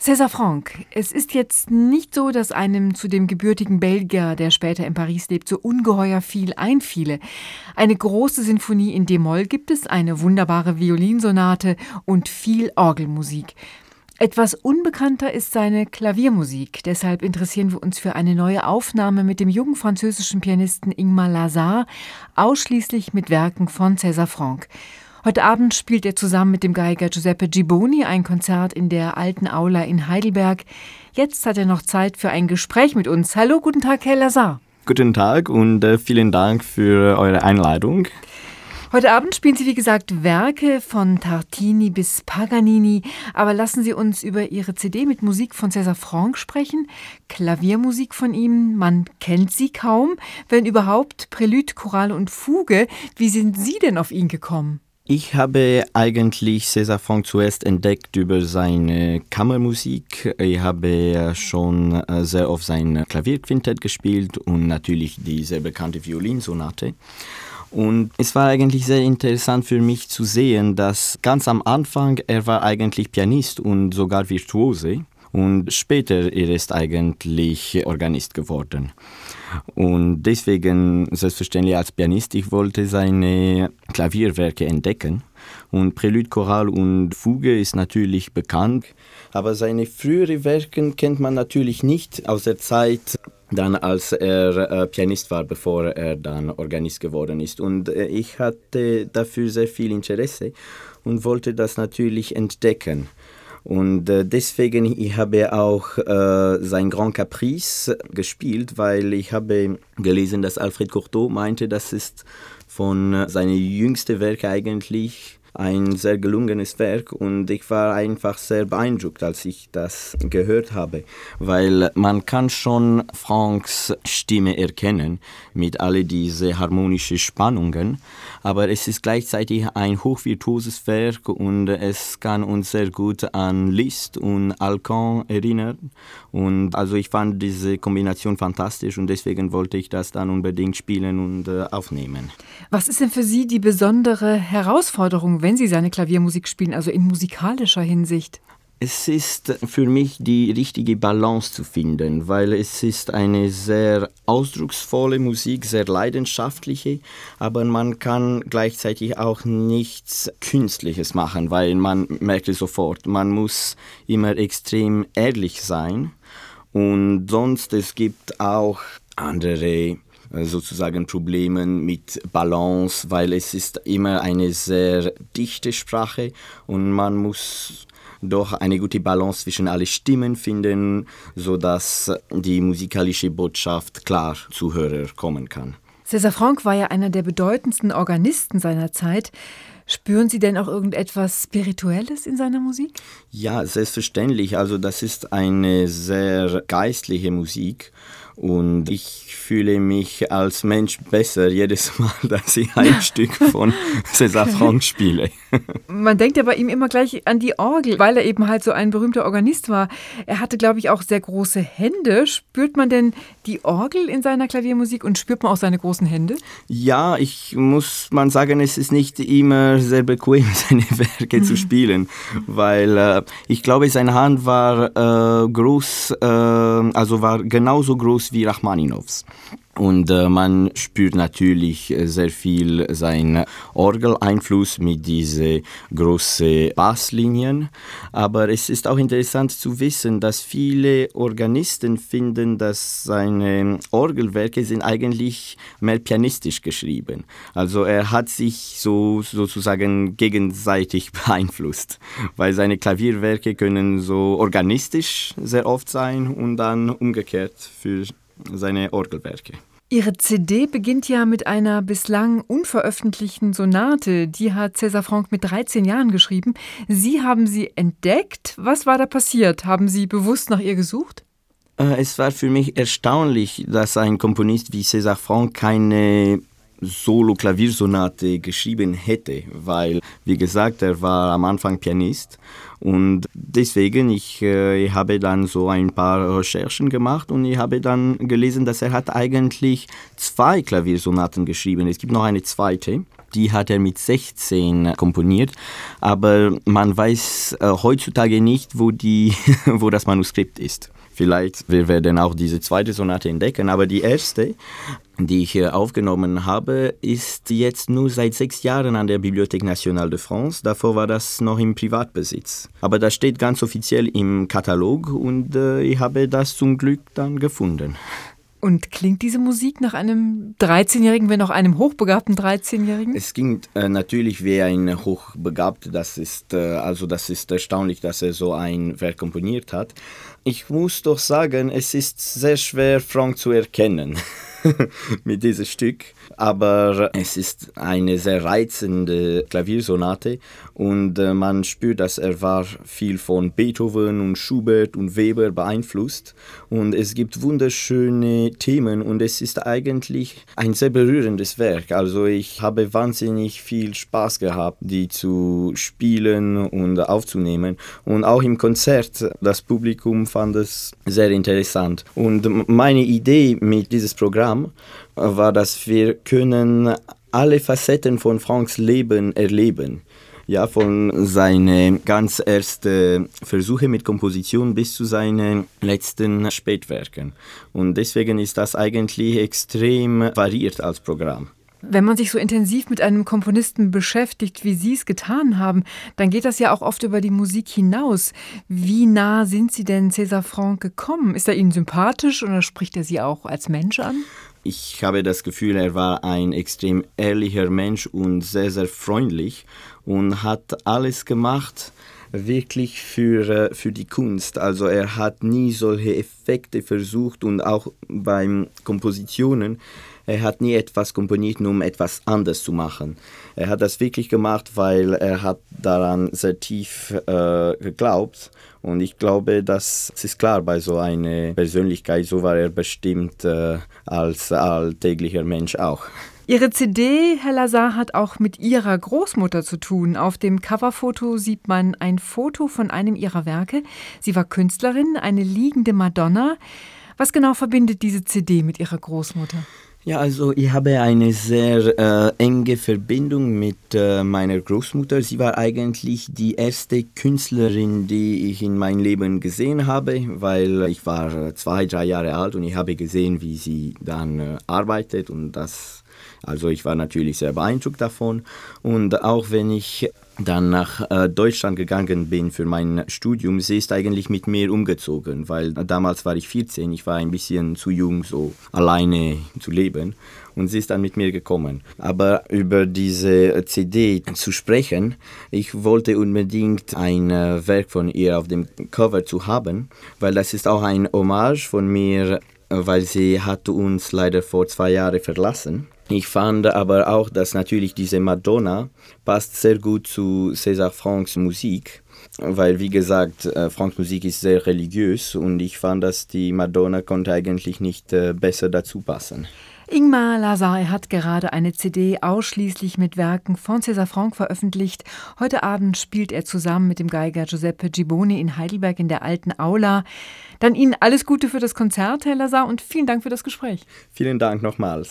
César Franck, es ist jetzt nicht so, dass einem zu dem gebürtigen Belgier, der später in Paris lebt, so ungeheuer viel einfiele. Eine große Sinfonie in D-Moll gibt es, eine wunderbare Violinsonate und viel Orgelmusik. Etwas unbekannter ist seine Klaviermusik. Deshalb interessieren wir uns für eine neue Aufnahme mit dem jungen französischen Pianisten Ingmar Lazar, ausschließlich mit Werken von César Franck. Heute Abend spielt er zusammen mit dem Geiger Giuseppe Giboni ein Konzert in der Alten Aula in Heidelberg. Jetzt hat er noch Zeit für ein Gespräch mit uns. Hallo, guten Tag, Herr Lazar. Guten Tag und äh, vielen Dank für eure Einladung. Heute Abend spielen Sie, wie gesagt, Werke von Tartini bis Paganini. Aber lassen Sie uns über Ihre CD mit Musik von César Franck sprechen. Klaviermusik von ihm, man kennt sie kaum. Wenn überhaupt, Prälude, Chorale und Fuge. Wie sind Sie denn auf ihn gekommen? Ich habe eigentlich César Franck zuerst entdeckt über seine Kammermusik. Ich habe schon äh, sehr oft sein Klavierquintett gespielt und natürlich die sehr bekannte Violinsonate. Und es war eigentlich sehr interessant für mich zu sehen, dass ganz am Anfang er war eigentlich Pianist und sogar Virtuose und später er ist eigentlich Organist geworden. Und deswegen, selbstverständlich als Pianist, ich wollte seine Klavierwerke entdecken. Und Prelude, Choral und Fuge ist natürlich bekannt, aber seine früheren Werke kennt man natürlich nicht aus der Zeit, dann als er äh, Pianist war, bevor er dann Organist geworden ist. Und äh, ich hatte dafür sehr viel Interesse und wollte das natürlich entdecken. Und äh, deswegen ich habe auch äh, sein Grand Caprice gespielt, weil ich habe gelesen, dass Alfred Cortot meinte, das ist von äh, seinen jüngsten Werken eigentlich ein sehr gelungenes Werk und ich war einfach sehr beeindruckt, als ich das gehört habe, weil man kann schon Franks Stimme erkennen mit all diese harmonischen Spannungen, aber es ist gleichzeitig ein hochvirtuoses Werk und es kann uns sehr gut an Liszt und Alcan erinnern und also ich fand diese Kombination fantastisch und deswegen wollte ich das dann unbedingt spielen und äh, aufnehmen. Was ist denn für Sie die besondere Herausforderung wenn Sie seine Klaviermusik spielen, also in musikalischer Hinsicht? Es ist für mich die richtige Balance zu finden, weil es ist eine sehr ausdrucksvolle Musik, sehr leidenschaftliche, aber man kann gleichzeitig auch nichts Künstliches machen, weil man merkt es sofort, man muss immer extrem ehrlich sein und sonst es gibt auch andere sozusagen Problemen mit Balance, weil es ist immer eine sehr dichte Sprache und man muss doch eine gute Balance zwischen alle Stimmen finden, sodass die musikalische Botschaft klar zu Hörer kommen kann. César Franck war ja einer der bedeutendsten Organisten seiner Zeit. Spüren Sie denn auch irgendetwas Spirituelles in seiner Musik? Ja, selbstverständlich. Also das ist eine sehr geistliche Musik und ich fühle mich als Mensch besser jedes Mal, dass ich ein Stück von César Franck spiele. Man denkt ja bei ihm immer gleich an die Orgel, weil er eben halt so ein berühmter Organist war. Er hatte, glaube ich, auch sehr große Hände. Spürt man denn die Orgel in seiner Klaviermusik und spürt man auch seine großen Hände? Ja, ich muss man sagen, es ist nicht immer sehr bequem, seine Werke zu spielen, weil äh, ich glaube, seine Hand war äh, groß, äh, also war genauso groß wie Rachmaninovs. Und äh, man spürt natürlich äh, sehr viel seinen Orgeleinfluss mit diesen großen Basslinien. Aber es ist auch interessant zu wissen, dass viele Organisten finden, dass seine Orgelwerke sind eigentlich mehr pianistisch geschrieben. Also er hat sich so sozusagen gegenseitig beeinflusst, weil seine Klavierwerke können so organistisch sehr oft sein und dann umgekehrt für seine Orgelwerke. Ihre CD beginnt ja mit einer bislang unveröffentlichten Sonate. Die hat César Franck mit 13 Jahren geschrieben. Sie haben sie entdeckt. Was war da passiert? Haben Sie bewusst nach ihr gesucht? Äh, es war für mich erstaunlich, dass ein Komponist wie César Franck keine Solo-Klaviersonate geschrieben hätte, weil, wie gesagt, er war am Anfang Pianist und deswegen, ich, äh, ich habe dann so ein paar Recherchen gemacht und ich habe dann gelesen, dass er hat eigentlich zwei Klaviersonaten geschrieben. Es gibt noch eine zweite. Die hat er mit 16 komponiert, aber man weiß äh, heutzutage nicht, wo, die, wo das Manuskript ist. Vielleicht wir werden auch diese zweite Sonate entdecken, aber die erste, die ich aufgenommen habe, ist jetzt nur seit sechs Jahren an der Bibliothèque Nationale de France. Davor war das noch im Privatbesitz. Aber das steht ganz offiziell im Katalog und äh, ich habe das zum Glück dann gefunden. Und klingt diese Musik nach einem 13-Jährigen, wenn auch einem hochbegabten 13-Jährigen? Es klingt äh, natürlich wie ein Hochbegabter. Das ist, äh, also das ist erstaunlich, dass er so ein Werk komponiert hat. Ich muss doch sagen, es ist sehr schwer, Frank zu erkennen. mit diesem Stück. Aber es ist eine sehr reizende Klaviersonate und äh, man spürt, dass er war viel von Beethoven und Schubert und Weber beeinflusst. Und es gibt wunderschöne Themen und es ist eigentlich ein sehr berührendes Werk. Also ich habe wahnsinnig viel Spaß gehabt, die zu spielen und aufzunehmen. Und auch im Konzert, das Publikum fand es sehr interessant. Und meine Idee mit diesem Programm Programm war, dass wir können alle Facetten von Franks Leben erleben. Ja, von seinen ganz ersten Versuchen mit Komposition bis zu seinen letzten Spätwerken. Und deswegen ist das eigentlich extrem variiert als Programm. Wenn man sich so intensiv mit einem Komponisten beschäftigt, wie Sie es getan haben, dann geht das ja auch oft über die Musik hinaus. Wie nah sind Sie denn César Franck gekommen? Ist er Ihnen sympathisch oder spricht er Sie auch als Mensch an? Ich habe das Gefühl, er war ein extrem ehrlicher Mensch und sehr, sehr freundlich und hat alles gemacht, wirklich für, äh, für die Kunst. Also er hat nie solche Effekte versucht und auch beim Kompositionen er hat nie etwas komponiert, um etwas anderes zu machen. Er hat das wirklich gemacht, weil er hat daran sehr tief äh, geglaubt. Und ich glaube, das ist klar bei so einer Persönlichkeit. So war er bestimmt äh, als alltäglicher Mensch auch. Ihre CD, Herr Lazar, hat auch mit Ihrer Großmutter zu tun. Auf dem Coverfoto sieht man ein Foto von einem ihrer Werke. Sie war Künstlerin, eine liegende Madonna. Was genau verbindet diese CD mit Ihrer Großmutter? Ja, also ich habe eine sehr äh, enge Verbindung mit äh, meiner Großmutter. Sie war eigentlich die erste Künstlerin, die ich in meinem Leben gesehen habe, weil ich war äh, zwei, drei Jahre alt und ich habe gesehen, wie sie dann äh, arbeitet und das, also ich war natürlich sehr beeindruckt davon. Und auch wenn ich dann nach äh, Deutschland gegangen bin für mein Studium, sie ist eigentlich mit mir umgezogen, weil damals war ich 14, ich war ein bisschen zu jung, so alleine zu leben. Und sie ist dann mit mir gekommen. Aber über diese CD zu sprechen, ich wollte unbedingt ein äh, Werk von ihr auf dem Cover zu haben, weil das ist auch ein Hommage von mir, weil sie hat uns leider vor zwei Jahren verlassen. Ich fand aber auch, dass natürlich diese Madonna passt sehr gut zu César Franks Musik, weil wie gesagt, äh, Franks Musik ist sehr religiös und ich fand, dass die Madonna konnte eigentlich nicht äh, besser dazu passen. Ingmar Lazar hat gerade eine CD ausschließlich mit Werken von César Franck veröffentlicht. Heute Abend spielt er zusammen mit dem Geiger Giuseppe Giboni in Heidelberg in der alten Aula. Dann Ihnen alles Gute für das Konzert, Herr Lazar, und vielen Dank für das Gespräch. Vielen Dank nochmals.